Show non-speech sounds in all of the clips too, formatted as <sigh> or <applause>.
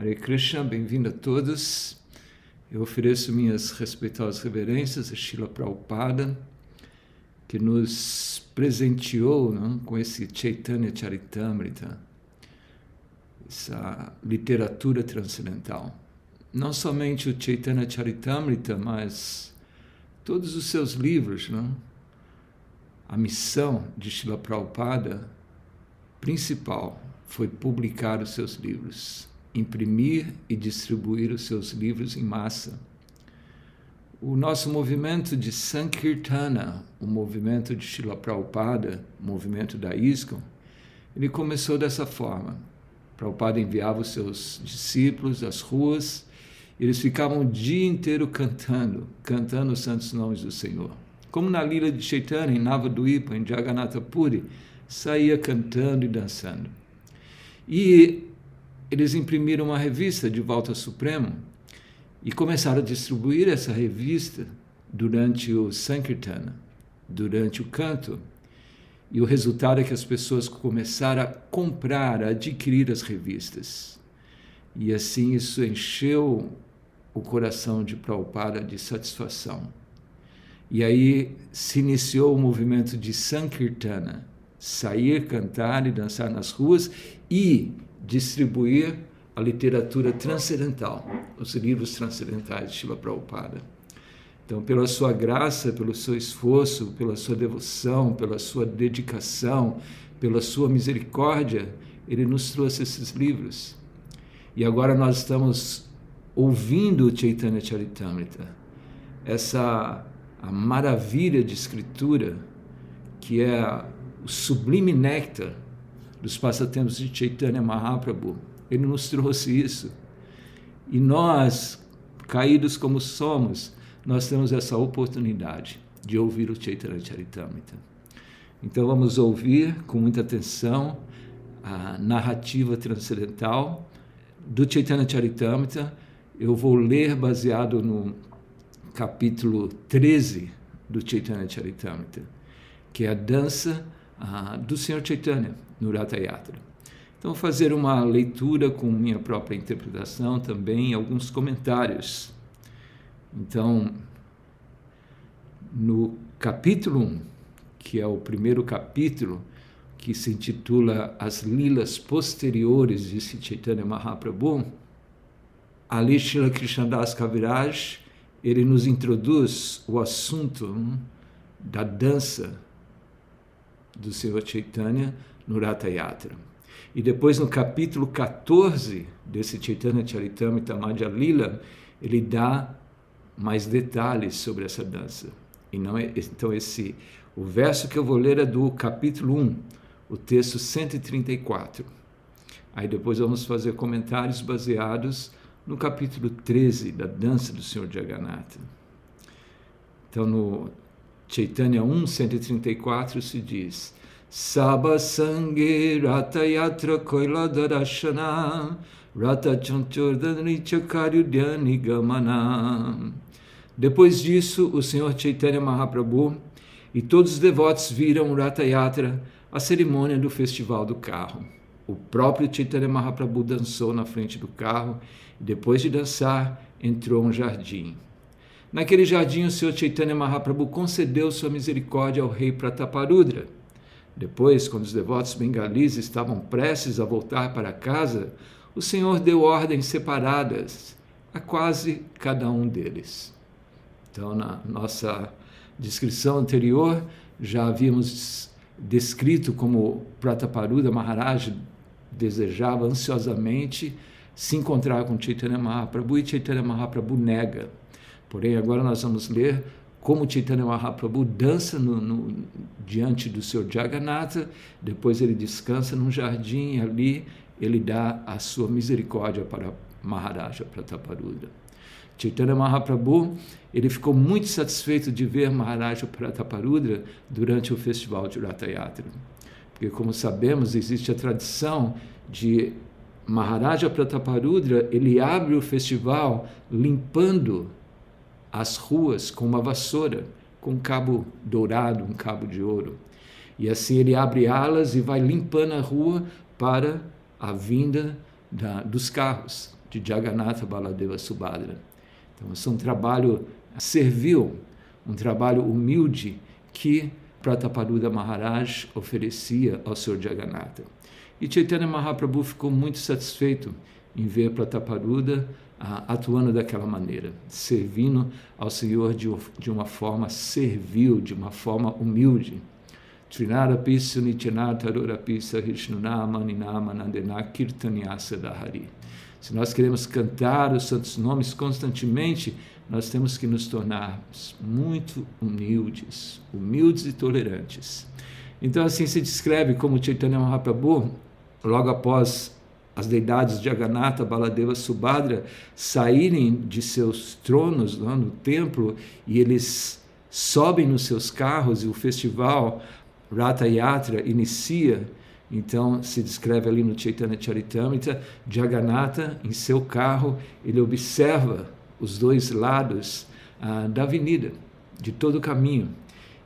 Hare Krishna, bem-vindo a todos. Eu ofereço minhas respeitosas reverências a Srila Prabhupada, que nos presenteou não, com esse Chaitanya Charitamrita, essa literatura transcendental. Não somente o Chaitanya Charitamrita, mas todos os seus livros. Não? A missão de Srila Prabhupada principal foi publicar os seus livros, imprimir e distribuir os seus livros em massa. O nosso movimento de Sankirtana, o movimento de Srila Prabhupada, movimento da ISKCON, ele começou dessa forma. Prabhupada enviava os seus discípulos às ruas, eles ficavam o dia inteiro cantando, cantando os santos nomes do Senhor. Como na Lila de Chaitanya, em Navaduipa, em Jagannatha Puri, saía cantando e dançando. E eles imprimiram uma revista de volta Supremo e começaram a distribuir essa revista durante o Sankirtana, durante o canto. E o resultado é que as pessoas começaram a comprar, a adquirir as revistas. E assim isso encheu o coração de Prabhupada de satisfação. E aí se iniciou o movimento de Sankirtana, sair, cantar e dançar nas ruas e distribuir a literatura transcendental, os livros transcendentais de Shiva Prabhupada. Então, pela sua graça, pelo seu esforço, pela sua devoção, pela sua dedicação, pela sua misericórdia, ele nos trouxe esses livros. E agora nós estamos ouvindo o Chaitanya Charitamrita, essa a maravilha de escritura que é o sublime néctar dos passatempos de Chaitanya Mahaprabhu. Ele nos trouxe isso. E nós, caídos como somos, nós temos essa oportunidade de ouvir o Chaitanya Charitamrita. Então vamos ouvir com muita atenção a narrativa transcendental do Chaitanya Charitamrita. Eu vou ler baseado no capítulo 13 do Chaitanya Charitamrita, que é a dança ah, do Senhor Chaitanya no Ratha Yatra. Então, fazer uma leitura com minha própria interpretação também, alguns comentários. Então, no capítulo 1, que é o primeiro capítulo, que se intitula As Lilas Posteriores de Chaitanya Mahaprabhu, ali Srila Krishnadas Kaviraj, ele nos introduz o assunto hum, da dança do Senhor Chaitanya no Yatra. E depois no capítulo 14 desse Chaitanya Charitamrita Madhya Lila, ele dá mais detalhes sobre essa dança. E não é, então esse o verso que eu vou ler é do capítulo 1, o texto 134. Aí depois vamos fazer comentários baseados no capítulo 13 da dança do Senhor Jagannatha. Então no Chaitanya 1, 134 se diz: Saba Sange Rata Yatra Koila Darashana Rata Chanchordani Chakaryudhyani Gamana. Depois disso, o Senhor Chaitanya Mahaprabhu e todos os devotos viram Rata Yatra, a cerimônia do festival do carro. O próprio Chaitanya Mahaprabhu dançou na frente do carro e, depois de dançar, entrou um jardim. Naquele jardim, o Senhor Chaitanya Mahaprabhu concedeu sua misericórdia ao rei Prataparudra. Depois, quando os devotos bengalis estavam prestes a voltar para casa, o Senhor deu ordens separadas a quase cada um deles. Então, na nossa descrição anterior, já havíamos descrito como Prataparudra Maharaj desejava ansiosamente se encontrar com Chaitanya Mahaprabhu e Chaitanya Mahaprabhu nega. Porém, agora nós vamos ler como Chaitanya Mahaprabhu dança no, no, diante do seu Jagannatha, depois ele descansa num jardim ali ele dá a sua misericórdia para Maharaja Prataparudra. Chaitanya Mahaprabhu, ele ficou muito satisfeito de ver Maharaja Prataparudra durante o festival de Ratha Yatra. Porque, como sabemos, existe a tradição de Maharaja Prataparudra, ele abre o festival limpando as ruas com uma vassoura, com um cabo dourado, um cabo de ouro. E assim ele abre alas e vai limpando a rua para a vinda da, dos carros. de Jagannatha Baladeva Subhadra. Então, isso é um trabalho servil, um trabalho humilde que Prataparuda Maharaj oferecia ao Senhor Jagannatha. E Chaitanya Mahaprabhu ficou muito satisfeito em ver Prataparuda atuando daquela maneira, servindo ao Senhor de, uma forma servil, de uma forma humilde. Trinara Pisa Nityanata Rorapisa Rishnunama Ninama Nandena Kirtanyasa Dahari. Se nós queremos cantar os santos nomes constantemente, nós temos que nos tornar muito humildes, humildes e tolerantes. Então, assim se descreve como Chaitanya Mahaprabhu, logo após as deidades de Aganatha, Baladeva, Subhadra saírem de seus tronos lá no templo e eles sobem nos seus carros e o festival Rata Yatra inicia, então se descreve ali no Chaitanya Charitamrita, Jagannatha, em seu carro, ele observa os dois lados ah, da avenida, de todo o caminho.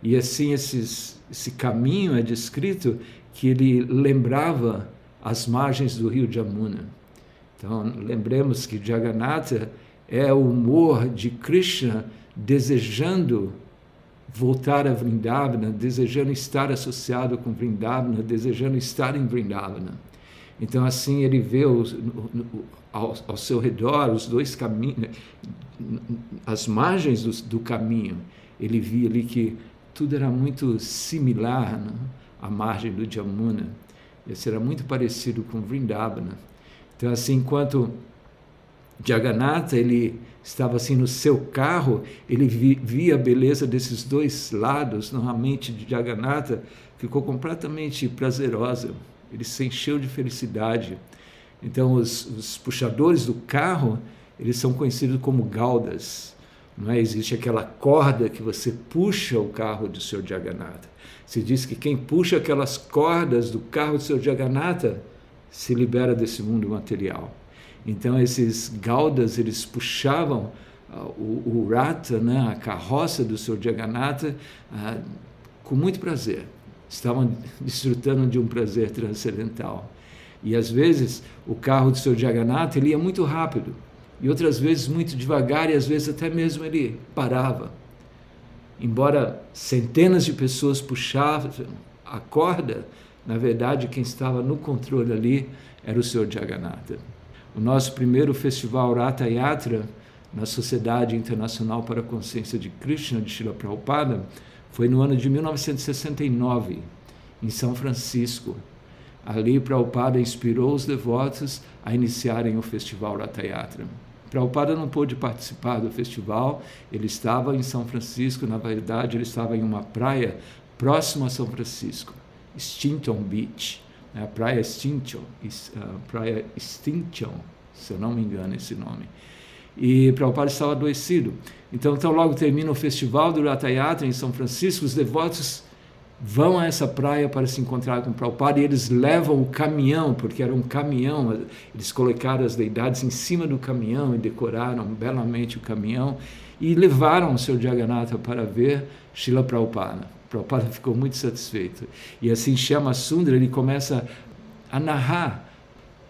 E assim esses, esse caminho é descrito que ele lembrava as margens do rio Jamuna. Então, lembremos que Jagannatha é o humor de Krishna desejando voltar a Vrindavana, desejando estar associado com Vrindavana, desejando estar em Vrindavana. Então, assim, ele vê os, ao, ao, seu redor os dois caminhos, as margens do, do, caminho. Ele via ali que tudo era muito similar né, à margem do Jamuna. Era muito parecido com Vrindavana. Então, assim, enquanto Jagannatha, ele estava assim no seu carro, ele via a beleza desses dois lados, normalmente de Jagannatha, ficou completamente prazerosa, ele se encheu de felicidade. Então, os, os puxadores do carro, eles são conhecidos como gaudas. Não é? Existe aquela corda que você puxa o carro do seu Jagannatha. Se diz que quem puxa aquelas cordas do carro do seu Jagannatha se libera desse mundo material. Então esses gaudas eles puxavam uh, o, o rata, né, a carroça do Senhor Jagannatha, uh, com muito prazer. Estavam <laughs> desfrutando de um prazer transcendental. E às vezes o carro do Senhor Jagannatha ele ia muito rápido e outras vezes muito devagar e às vezes até mesmo ele parava. Embora centenas de pessoas puxavam a corda, na verdade quem estava no controle ali era o Senhor Jagannatha o nosso primeiro festival Rata Yatra na Sociedade Internacional para a Consciência de Krishna de Srila Prabhupada foi no ano de 1969, em São Francisco. Ali, Prabhupada inspirou os devotos a iniciarem o festival Rata Yatra. Prabhupada não pôde participar do festival, ele estava em São Francisco, na verdade, ele estava em uma praia próxima a São Francisco, Stinton Beach a Praia Extinction, Praia Extinction, se eu não me engano esse nome. E Prabhupada estava adoecido. Então, então logo termina o festival do Ratayatra em São Francisco, os devotos vão a essa praia para se encontrar com Prabhupada e eles levam o caminhão, porque era um caminhão, eles colocaram as deidades em cima do caminhão e decoraram belamente o caminhão e levaram o seu Jagannatha para ver Srila Prabhupada. Prabhupada ficou muito satisfeito. E assim Shama Sundara ele começa a narrar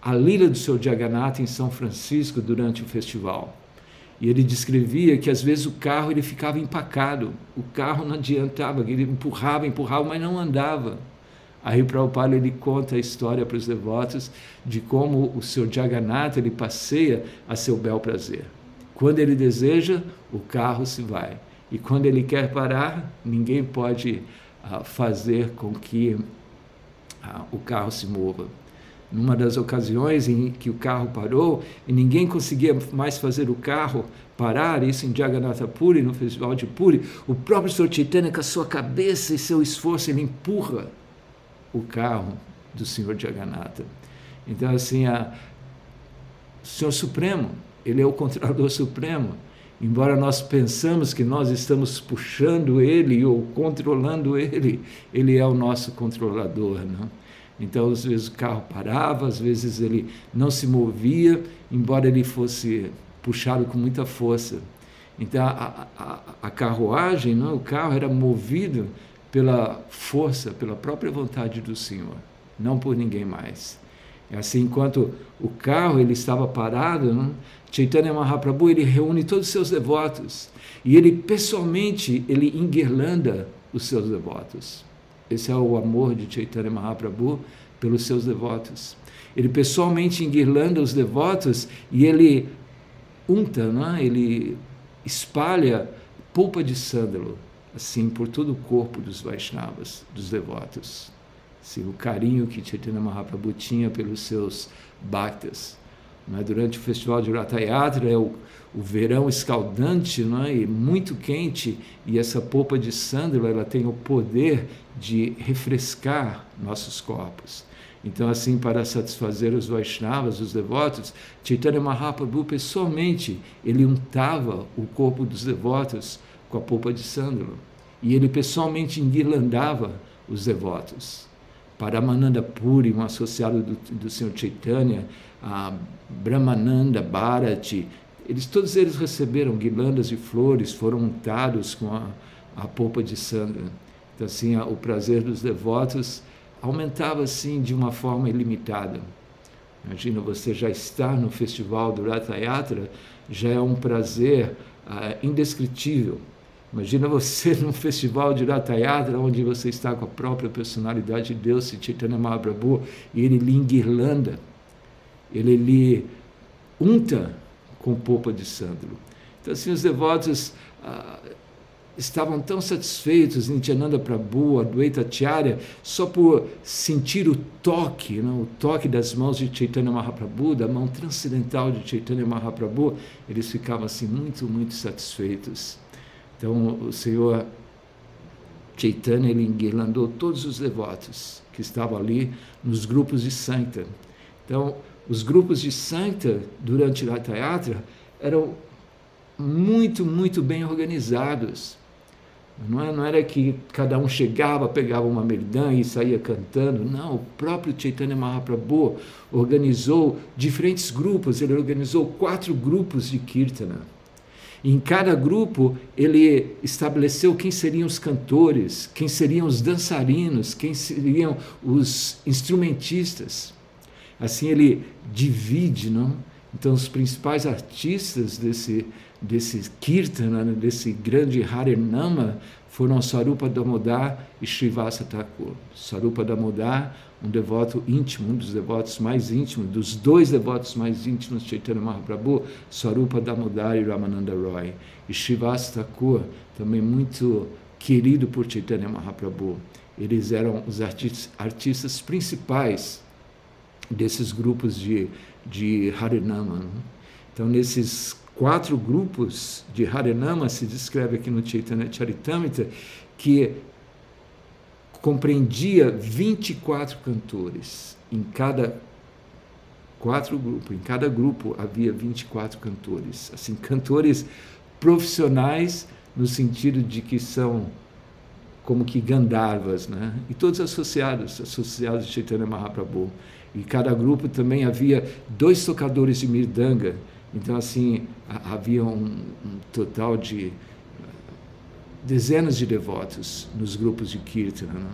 a lila do seu Jagannatha em São Francisco durante o festival. E ele descrevia que às vezes o carro ele ficava empacado, o carro não adiantava, ele empurrava, empurrava, mas não andava. Aí o Prabhupada ele conta a história para os devotos de como o seu Jagannatha ele passeia a seu bel prazer. Quando ele deseja, o carro se vai. E quando ele quer parar, ninguém pode uh, fazer com que uh, o carro se mova. Numa das ocasiões em que o carro parou e ninguém conseguia mais fazer o carro parar, isso em Jagannatha Puri, no festival de Puri, o próprio Sr. Chaitanya, com a sua cabeça e seu esforço, ele empurra o carro do Senhor Jagannatha. Então, assim, a, o Senhor Supremo, ele é o controlador supremo, Embora nós pensamos que nós estamos puxando ele ou controlando ele, ele é o nosso controlador. Não? Então, às vezes o carro parava, às vezes ele não se movia, embora ele fosse puxado com muita força. Então, a, a, a carruagem, não? o carro era movido pela força, pela própria vontade do Senhor, não por ninguém mais. É assim, enquanto o carro ele estava parado, não? Chaitanya Mahaprabhu ele reúne todos os seus devotos e ele pessoalmente ele enguirlanda os seus devotos. Esse é o amor de Chaitanya Mahaprabhu pelos seus devotos. Ele pessoalmente enguirlanda os devotos e ele unta, não é? ele espalha polpa de sândalo assim por todo o corpo dos Vaishnavas, dos devotos. Assim, o carinho que Chaitanya Mahaprabhu tinha pelos seus bhaktas. Não é? Durante o festival de Ratha Yatra é o, o verão escaldante não é? e muito quente, e essa polpa de sândalo ela tem o poder de refrescar nossos corpos. Então, assim, para satisfazer os Vaishnavas, os devotos, Chaitanya Mahaprabhu pessoalmente ele untava o corpo dos devotos com a polpa de sândalo. E ele pessoalmente enguirlandava os devotos. Para Mananda Puri, um associado do, do Senhor Chaitanya, a Brahmananda, Bharati, eles, todos eles receberam guirlandas de flores, foram untados com a, a polpa de sândalo. Então, assim, o prazer dos devotos aumentava assim de uma forma ilimitada. Imagina você já estar no festival do Ratha Yatra, já é um prazer uh, indescritível. Imagina você <laughs> num festival de Ratha Yatra, onde você está com a própria personalidade de Deus, Chaitanya Mahaprabhu, e ele lhe enguirlanda, ele lhe unta com polpa de sândalo. Então, assim, os devotos uh, estavam tão satisfeitos em Nityananda Prabhu, Advaita Acharya, só por sentir o toque, não? o toque das mãos de Chaitanya Mahaprabhu, da mão transcendental de Chaitanya Mahaprabhu, eles ficavam assim muito, muito satisfeitos. Então o Senhor Chaitanya ele enguirlandou todos os devotos que estavam ali nos grupos de Santa. Então, os grupos de Santa durante a Yatra eram muito, muito bem organizados. Não, é, não era que cada um chegava, pegava uma merdã e saía cantando. Não, o próprio Chaitanya Mahaprabhu organizou diferentes grupos. Ele organizou quatro grupos de Kirtana. Em cada grupo, ele estabeleceu quem seriam os cantores, quem seriam os dançarinos, quem seriam os instrumentistas. Assim, ele divide, não? Então, os principais artistas desse, desse Kirtana, né, desse grande Harinama, foram Sarupa Damodar e Srivasa Thakur. Sarupa Damodar, um devoto íntimo, um dos devotos mais íntimos, dos dois devotos mais íntimos de Chaitanya Mahaprabhu, Sarupa Damodar e Ramananda Roy. E Srivasa Thakur, também muito querido por Chaitanya Mahaprabhu. Eles eram os artistas, artistas principais desses grupos de, de Harinama. Né? Então, nesses quatro grupos de Harinama, se descreve aqui no Chaitanya Charitamrita, que compreendia 24 cantores. Em cada quatro grupos, em cada grupo havia 24 cantores. Assim, cantores profissionais no sentido de que são como que Gandharvas, né? E todos associados, associados de Chaitanya Mahaprabhu. E cada grupo também havia dois tocadores de mirdanga, então, assim, havia um, um total de dezenas de devotos nos grupos de Kirtana. Né?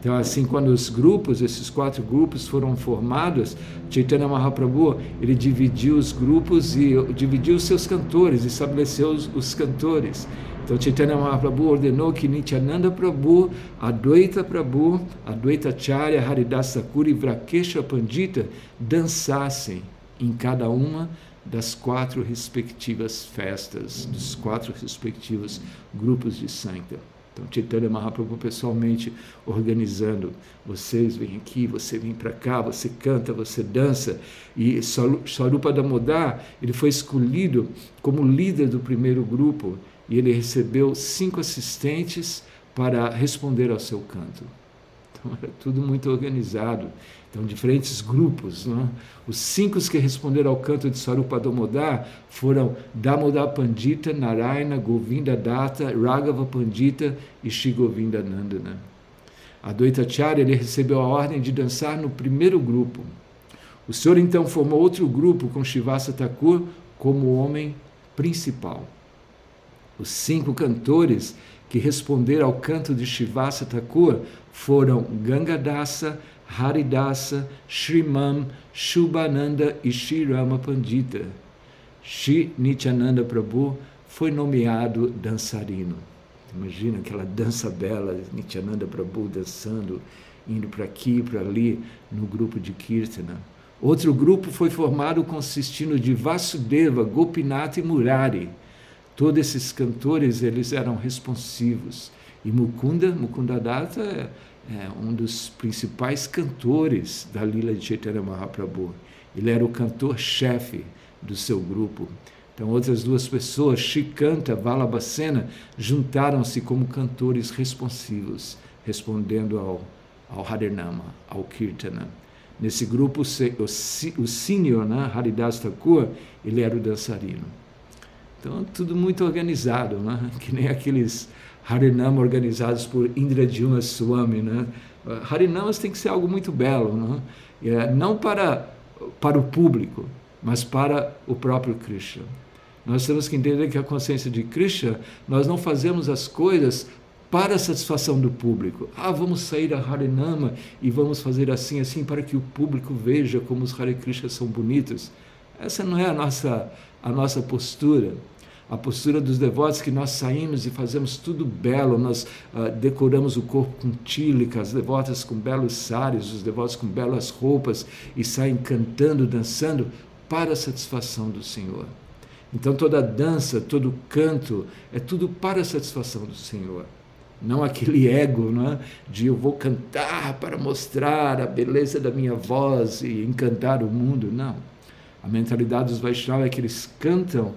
Então, assim, quando os grupos, esses quatro grupos foram formados, Chaitanya Mahaprabhu, ele dividiu os grupos e dividiu os seus cantores, estabeleceu os, os cantores. Então, Chaitanya Mahaprabhu ordenou que Nityananda Prabhu, Advaita Prabhu, Advaita Charya, Haridasa Kuri e Vrakesha Pandita dançassem em cada uma das quatro respectivas festas, dos quatro respectivos grupos de santa. Então, Chaitanya Mahaprabhu pessoalmente organizando. Vocês vêm aqui, você vem para cá, você canta, você dança. E Sarupa Damodar, ele foi escolhido como líder do primeiro grupo e ele recebeu cinco assistentes para responder ao seu canto. Então, era tudo muito organizado. Então, diferentes grupos. Né? Os cinco que responderam ao canto de Sarupa Damodar foram Damodar Pandita, Narayana, Govinda Datta, Raghava Pandita e Shigovinda Nandana. Advaita Acharya ele recebeu a ordem de dançar no primeiro grupo. O senhor então formou outro grupo com Shivasa Thakur como homem principal. Os cinco cantores que responderam ao canto de Shivasa Thakur foram Gangadasa, Haridasa, Shriman, Shubhananda e Shirama Pandita. Shri Nityananda Prabhu foi nomeado dançarino. Imagina aquela dança bela, Nityananda Prabhu dançando, indo para aqui e para ali no grupo de Kirtana. Outro grupo foi formado consistindo de Vasudeva, Gopinath e Murari. Todos esses cantores eles eram responsivos. E Mukunda, Mukunda Datta é, um dos principais cantores da Lila de Chaitanya Mahaprabhu. Ele era o cantor-chefe do seu grupo. Então, outras duas pessoas, Shikanta, Valabhasena, juntaram-se como cantores responsivos, respondendo ao, ao Harinama, ao Kirtana. Nesse grupo, o senior, né, Haridas Thakur, ele era o dançarino. Então, tudo muito organizado, né? <laughs> que nem aqueles Harinama organizados por Indradyumna Swami. Né? Harinamas tem que ser algo muito belo, né? É, não para, para o público, mas para o próprio Krishna. Nós temos que entender que a consciência de Krishna, nós não fazemos as coisas para a satisfação do público. Ah, vamos sair a Harinama e vamos fazer assim, assim, para que o público veja como os Hare são bonitos. Essa não é a nossa, a nossa postura. A postura dos devotos que nós saímos e fazemos tudo belo, nós uh, decoramos o corpo com tílica, as devotas com belos sares, os devotos com belas roupas e saem cantando, dançando para a satisfação do Senhor. Então toda dança, todo canto é tudo para a satisfação do Senhor. Não aquele ego não é? de eu vou cantar para mostrar a beleza da minha voz e encantar o mundo. Não. A mentalidade dos Vaishnavas é que eles cantam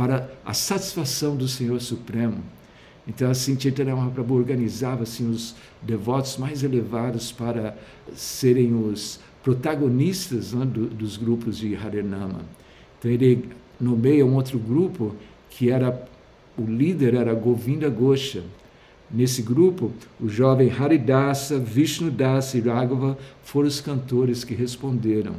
para a satisfação do Senhor Supremo. Então, assim, Chaitanya Mahaprabhu organizava assim, os devotos mais elevados para serem os protagonistas é? do, dos grupos de Harinama. Então, ele nomeia um outro grupo que era o líder era Govinda Gosha. Nesse grupo, o jovem Haridasa, Vishnudasa e Raghava foram os cantores que responderam.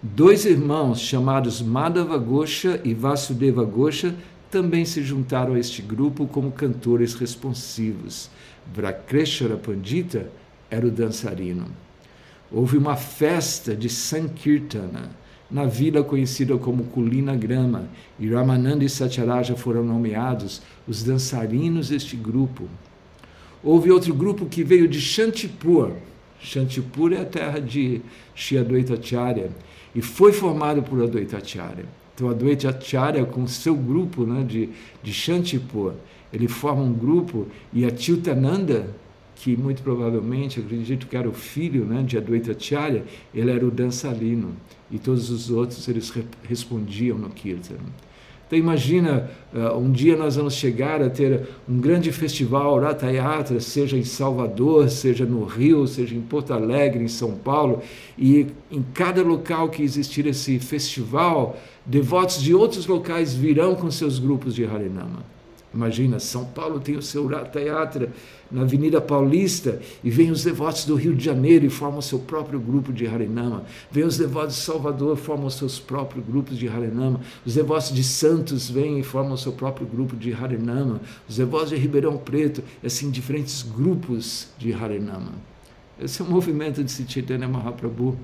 Dois irmãos chamados Madhava Gosha e Vasudeva Gosha também se juntaram a este grupo como cantores responsivos. Vrakreshara Pandita era o dançarino. Houve uma festa de Sankirtana na vila conhecida como Kulina Grama, e Ramananda e Satyaraja foram nomeados os dançarinos deste grupo. Houve outro grupo que veio de Shantipur. Shantipur é a terra de Shri Advaitacharya e foi formado por Advaitacharya. Então, Advaitacharya, com seu grupo né, de, de Shantipur, ele forma um grupo e a Tiltananda, que muito provavelmente, acredito que era o filho né, de Advaitacharya, ele era o dançarino e todos os outros eles respondiam no Kirtan. Então imagina, uh, um dia nós vamos chegar a ter um grande festival Ratha Yatra, seja em Salvador, seja no Rio, seja em Porto Alegre, em São Paulo, e em cada local que existir esse festival, devotos de outros locais virão com seus grupos de Harinama. Imagina, São Paulo tem o seu Yatra, na Avenida Paulista e vêm os devotos do Rio de Janeiro e formam seu próprio grupo de Harinama. Vêm os devotos de Salvador formam seus próprios grupos de Harinama. Os devotos de Santos vêm e formam seu próprio grupo de Harinama. Os devotos de Ribeirão Preto, assim, diferentes grupos de Harinama. Esse é o movimento de Chaitanya Mahaprabhu,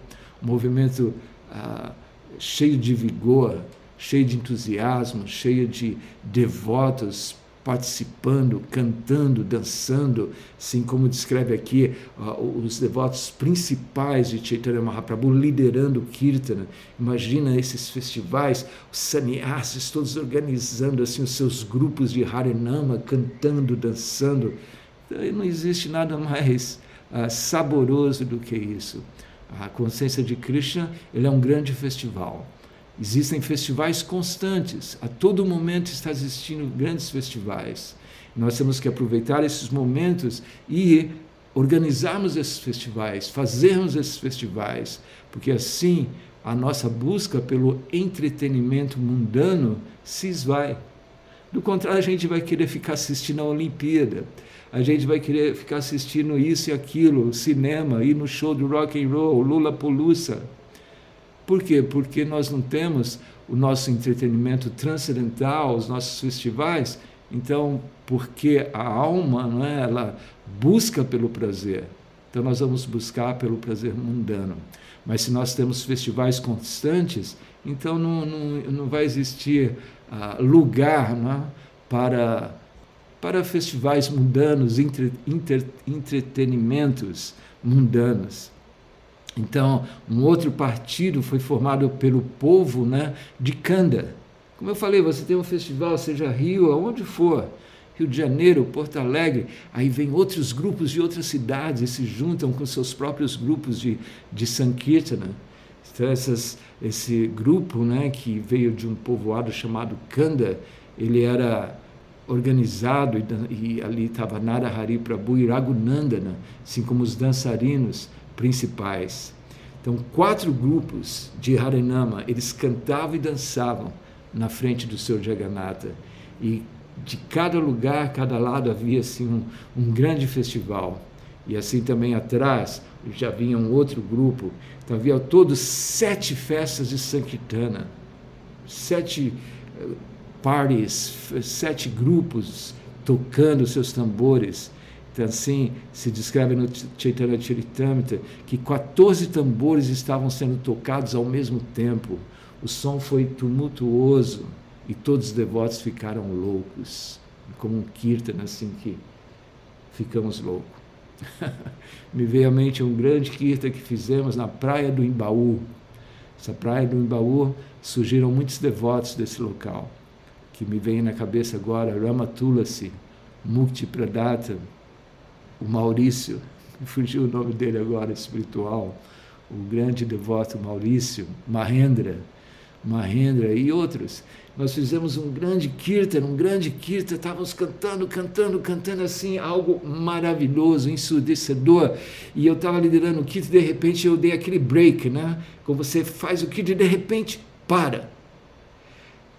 um movimento ah, cheio de vigor, cheio de entusiasmo, cheio de devotos participando, cantando, dançando, assim como descreve aqui uh, os devotos principais de Chaitanya Mahaprabhu liderando o Kirtana. Imagina esses festivais, os sannyasis todos organizando assim os seus grupos de Harinama, cantando, dançando. Então, não existe nada mais uh, saboroso do que isso. A consciência de Krishna ele é um grande festival. Existem festivais constantes, a todo momento está existindo grandes festivais. Nós temos que aproveitar esses momentos e organizarmos esses festivais, fazermos esses festivais, porque assim a nossa busca pelo entretenimento mundano se esvai. Do contrário, a gente vai querer ficar assistindo a Olimpíada, a gente vai querer ficar assistindo isso e aquilo, cinema, ir no show do rock and roll, Lula Polusa. Por quê? Porque nós não temos o nosso entretenimento transcendental, os nossos festivais. Então, porque a alma, não é, ela busca pelo prazer. então nós vamos buscar pelo prazer mundano. Mas se nós temos festivais constantes, então não, não, não vai existir uh, lugar não é? para, para festivais mundanos, entre, entretenimentos mundanos. Então, um outro partido foi formado pelo povo né, de Canda. Como eu falei, você tem um festival, seja Rio, aonde for, Rio de Janeiro, Porto Alegre, aí vem outros grupos de outras cidades e se juntam com seus próprios grupos de, de Sankirtana. Então, essas, esse grupo né, que veio de um povoado chamado Kanda, ele era organizado e, e ali estava Narahari Prabhu e Raghunandana, assim como os dançarinos principais. Então, quatro grupos de Harinama, eles cantavam e dançavam na frente do seu Jagannatha. E de cada lugar, cada lado havia assim um, um grande festival. E assim também atrás já vinha um outro grupo. Então havia todos sete festas de Sankirtana, sete eh, parties, sete grupos tocando seus tambores. Assim, se descreve no Chaitanya Charitamrita que 14 tambores estavam sendo tocados ao mesmo tempo. O som foi tumultuoso e todos os devotos ficaram loucos, como um kirtan, assim que ficamos loucos. <laughs> Me veio à mente um grande kirtan que fizemos na praia do Imbaú. Essa praia do Imbaú surgiram muitos devotos desse local, que me vem na cabeça agora Rama Tulasi, Mukti Pradata, o Maurício, fugiu o nome dele agora, espiritual, o grande devoto Maurício, Mahendra, Mahendra e outros. Nós fizemos um grande kirtan, um grande kirtan, estávamos cantando, cantando, cantando assim, algo maravilhoso, ensurdecedor. E eu estava liderando o kirtan, de repente eu dei aquele break, né? Quando você faz o kirtan, de repente para.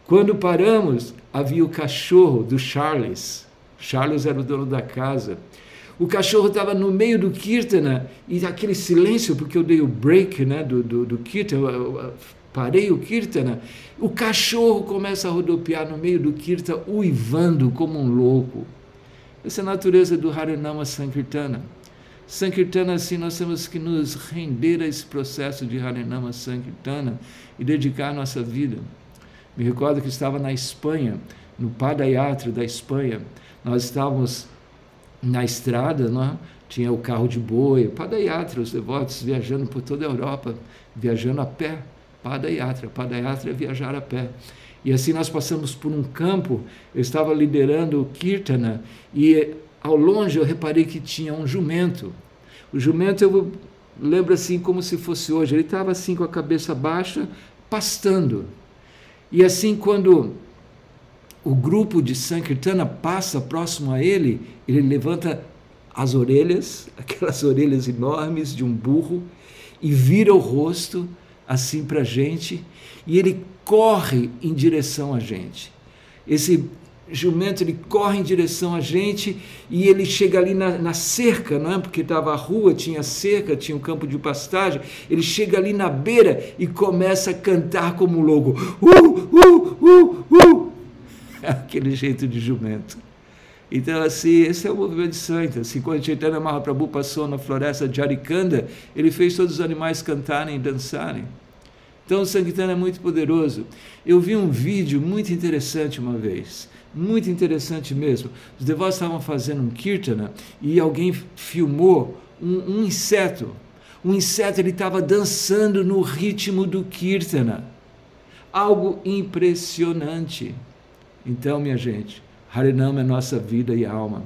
Quando paramos, havia o cachorro do Charles. Charles era o dono da casa. O cachorro estava no meio do kirtana e aquele silêncio, porque eu dei o break né, do, do, do kirtana, eu, parei o kirtana. O cachorro começa a rodopiar no meio do kirtana, uivando como um louco. Essa é a natureza do Harinama Sankirtana. Sankirtana, assim, nós temos que nos render a esse processo de Harinama Sankirtana e dedicar nossa vida. Me recordo que estava na Espanha, no Padayatra da Espanha. Nós estávamos na estrada, não é? tinha o carro de boi, Padayatra, os devotos viajando por toda a Europa, viajando a pé, Padayatra, Padayatra é viajar a pé. E assim nós passamos por um campo, eu estava liderando o Kirtana, e ao longe eu reparei que tinha um jumento. O jumento eu lembro assim como se fosse hoje, ele estava assim com a cabeça baixa, pastando. E assim quando o grupo de Sankirtana passa próximo a ele, ele levanta as orelhas, <laughs> aquelas orelhas enormes de um burro, e vira o rosto assim para a gente, e ele corre em direção a gente. Esse jumento ele corre em direção a gente e ele chega ali na, na cerca, não é? Porque estava a rua, tinha cerca, tinha um campo de pastagem. Ele chega ali na beira e começa a cantar como um louco. Uh, uh, uh, uh. <laughs> aquele jeito de jumento. Então, assim, esse é o movimento de Santa. Assim, quando Chaitanya Mahaprabhu passou na floresta de Arikanda, ele fez todos os animais cantarem e dançarem. Então, o Sankirtana é muito poderoso. Eu vi um vídeo muito interessante uma vez, muito interessante mesmo. Os devotos estavam fazendo um Kirtana e alguém filmou um, um inseto. Um inseto, ele estava dançando no ritmo do Kirtana. Algo impressionante. Então, minha gente, Harinama é nossa vida e alma.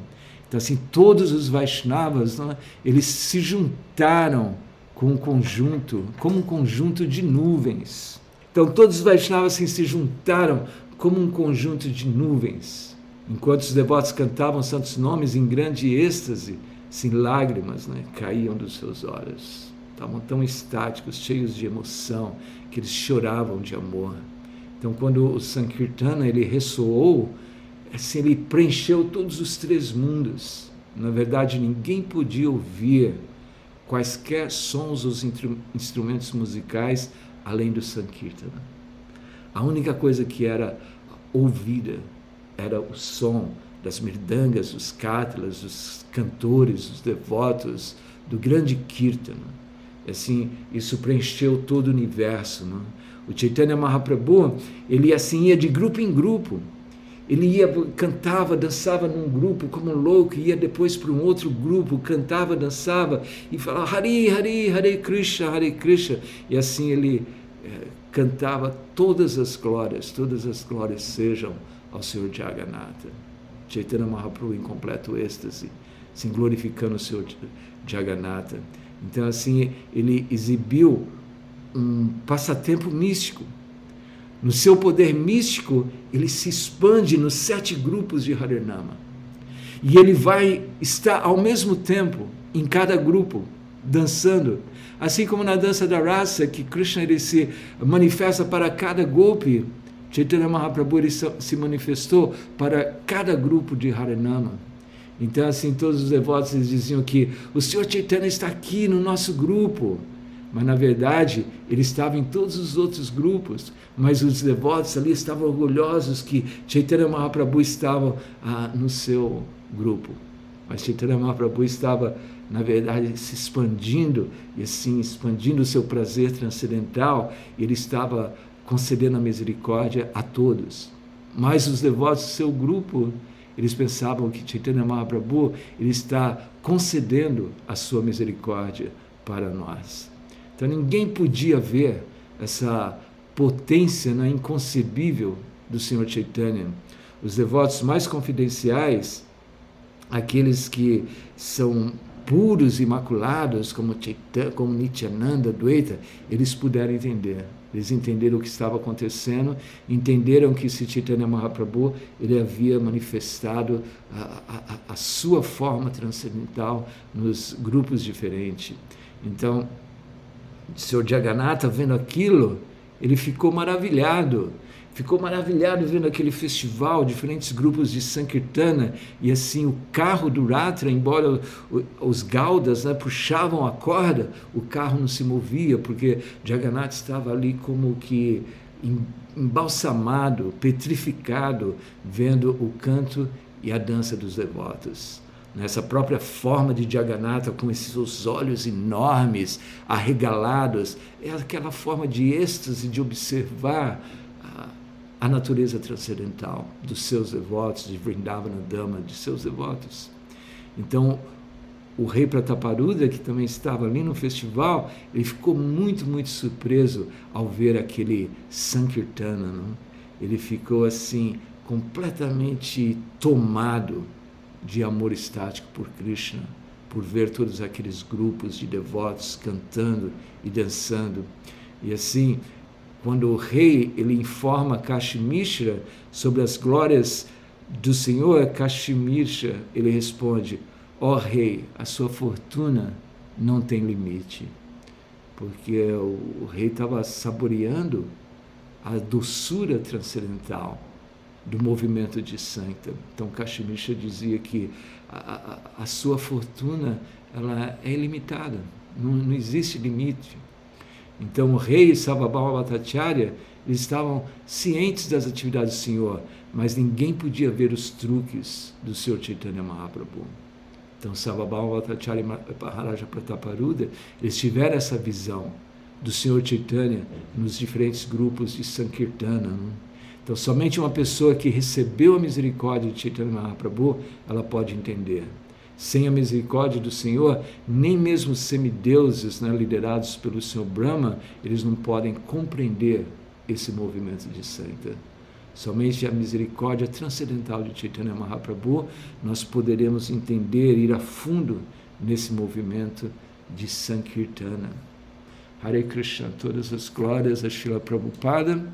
Então, assim, todos os Vaishnavas, é? eles se juntaram com um conjunto, como um conjunto de nuvens. Então, todos os Vaishnavas assim, se juntaram como um conjunto de nuvens. Enquanto os devotos cantavam santos nomes em grande êxtase, assim, lágrimas né, caíam dos seus olhos. Estavam tão estáticos, cheios de emoção, que eles choravam de amor. Então, quando o Sankirtana ele ressoou, assim, ele preencheu todos os três mundos. Na verdade, ninguém podia ouvir quaisquer sons os instrumentos musicais além do Sankirtana. A única coisa que era ouvida era o som das mirdangas, dos cátalas, dos cantores, dos devotos, do grande Kirtan. Assim, isso preencheu todo o universo. Não? O Chaitanya Mahaprabhu, ele assim ia de grupo em grupo. Ele ia, cantava, dançava num grupo como um louco, ia depois para um outro grupo, cantava, dançava e falava Hari, Hari, Hare Krishna, Hare Krishna. E assim ele é, cantava todas as glórias, todas as glórias sejam ao Senhor Jagannatha. Chaitanya Mahaprabhu em completo êxtase, assim, glorificando o Senhor Jagannatha. Então, assim, ele exibiu um passatempo místico. No seu poder místico, ele se expande nos sete grupos de Harinama. E ele vai estar ao mesmo tempo em cada grupo, dançando. Assim como na dança da raça, que Krishna ele se manifesta para cada golpe, Chaitanya Mahaprabhu se manifestou para cada grupo de Harinama. Então, assim, todos os devotos diziam que o Senhor Chaitanya está aqui no nosso grupo. Mas, na verdade, ele estava em todos os outros grupos. Mas os devotos ali estavam orgulhosos que Chaitanya Mahaprabhu estava ah, no seu grupo. Mas Chaitanya Mahaprabhu estava, na verdade, se expandindo, e assim, expandindo o seu prazer transcendental. Ele estava concedendo a misericórdia a todos. Mas os devotos do seu grupo eles pensavam que Chaitanya Mahaprabhu ele está concedendo a sua misericórdia para nós. Então ninguém podia ver essa potência né, inconcebível do Senhor Chaitanya. Os devotos mais confidenciais, aqueles que são puros, imaculados, como, Chaitanya, como Nityananda, Dwaita, eles puderam entender. Eles entenderam o que estava acontecendo, entenderam que esse Chaitanya Mahaprabhu ele havia manifestado a, a, a sua forma transcendental nos grupos diferentes. Então, o Sr. Jagannatha, vendo aquilo, ele ficou maravilhado ficou maravilhado vendo aquele festival, diferentes grupos de Sankirtana, e assim o carro do Ratra, embora os gaudas né, puxavam a corda, o carro não se movia, porque Jagannath estava ali como que embalsamado, petrificado, vendo o canto e a dança dos devotos. Nessa própria forma de Jagannatha, com esses olhos enormes, arregalados, é aquela forma de êxtase de observar a natureza transcendental dos seus devotos, de Vrindavana Dama, de seus devotos. Então, o rei Prataparuda, que também estava ali no festival, ele ficou muito, muito surpreso ao ver aquele Sankirtana. Não? Ele ficou assim, completamente tomado de amor estático por Krishna, por ver todos aqueles grupos de devotos cantando e dançando. E assim, quando o rei ele informa Kashmishra sobre as glórias do Senhor, Kashmishra ele responde: Ó oh, rei, a sua fortuna não tem limite. Porque o, rei estava saboreando a doçura transcendental do movimento de Santa. Então Kashmishra dizia que a, a, a sua fortuna ela é ilimitada, não, não existe limite. Então o rei e Savabhava Bhattacharya estavam cientes das atividades do Senhor, mas ninguém podia ver os truques do Senhor Chaitanya Mahaprabhu. Então Savabhava Bhattacharya e Maharaja Prataparuda, eles tiveram essa visão do Senhor Chaitanya nos diferentes grupos de Sankirtana. Não? Então somente uma pessoa que recebeu a misericórdia de Chaitanya Mahaprabhu, ela pode entender. Sem a misericórdia do Senhor, nem mesmo semideuses né, liderados pelo Senhor Brahma, eles não podem compreender esse movimento de Santa. Somente a misericórdia transcendental de Chaitanya Mahaprabhu nós poderemos entender, ir a fundo nesse movimento de Sankirtana. Hare Krishna, todas as glórias a Srila Prabhupada.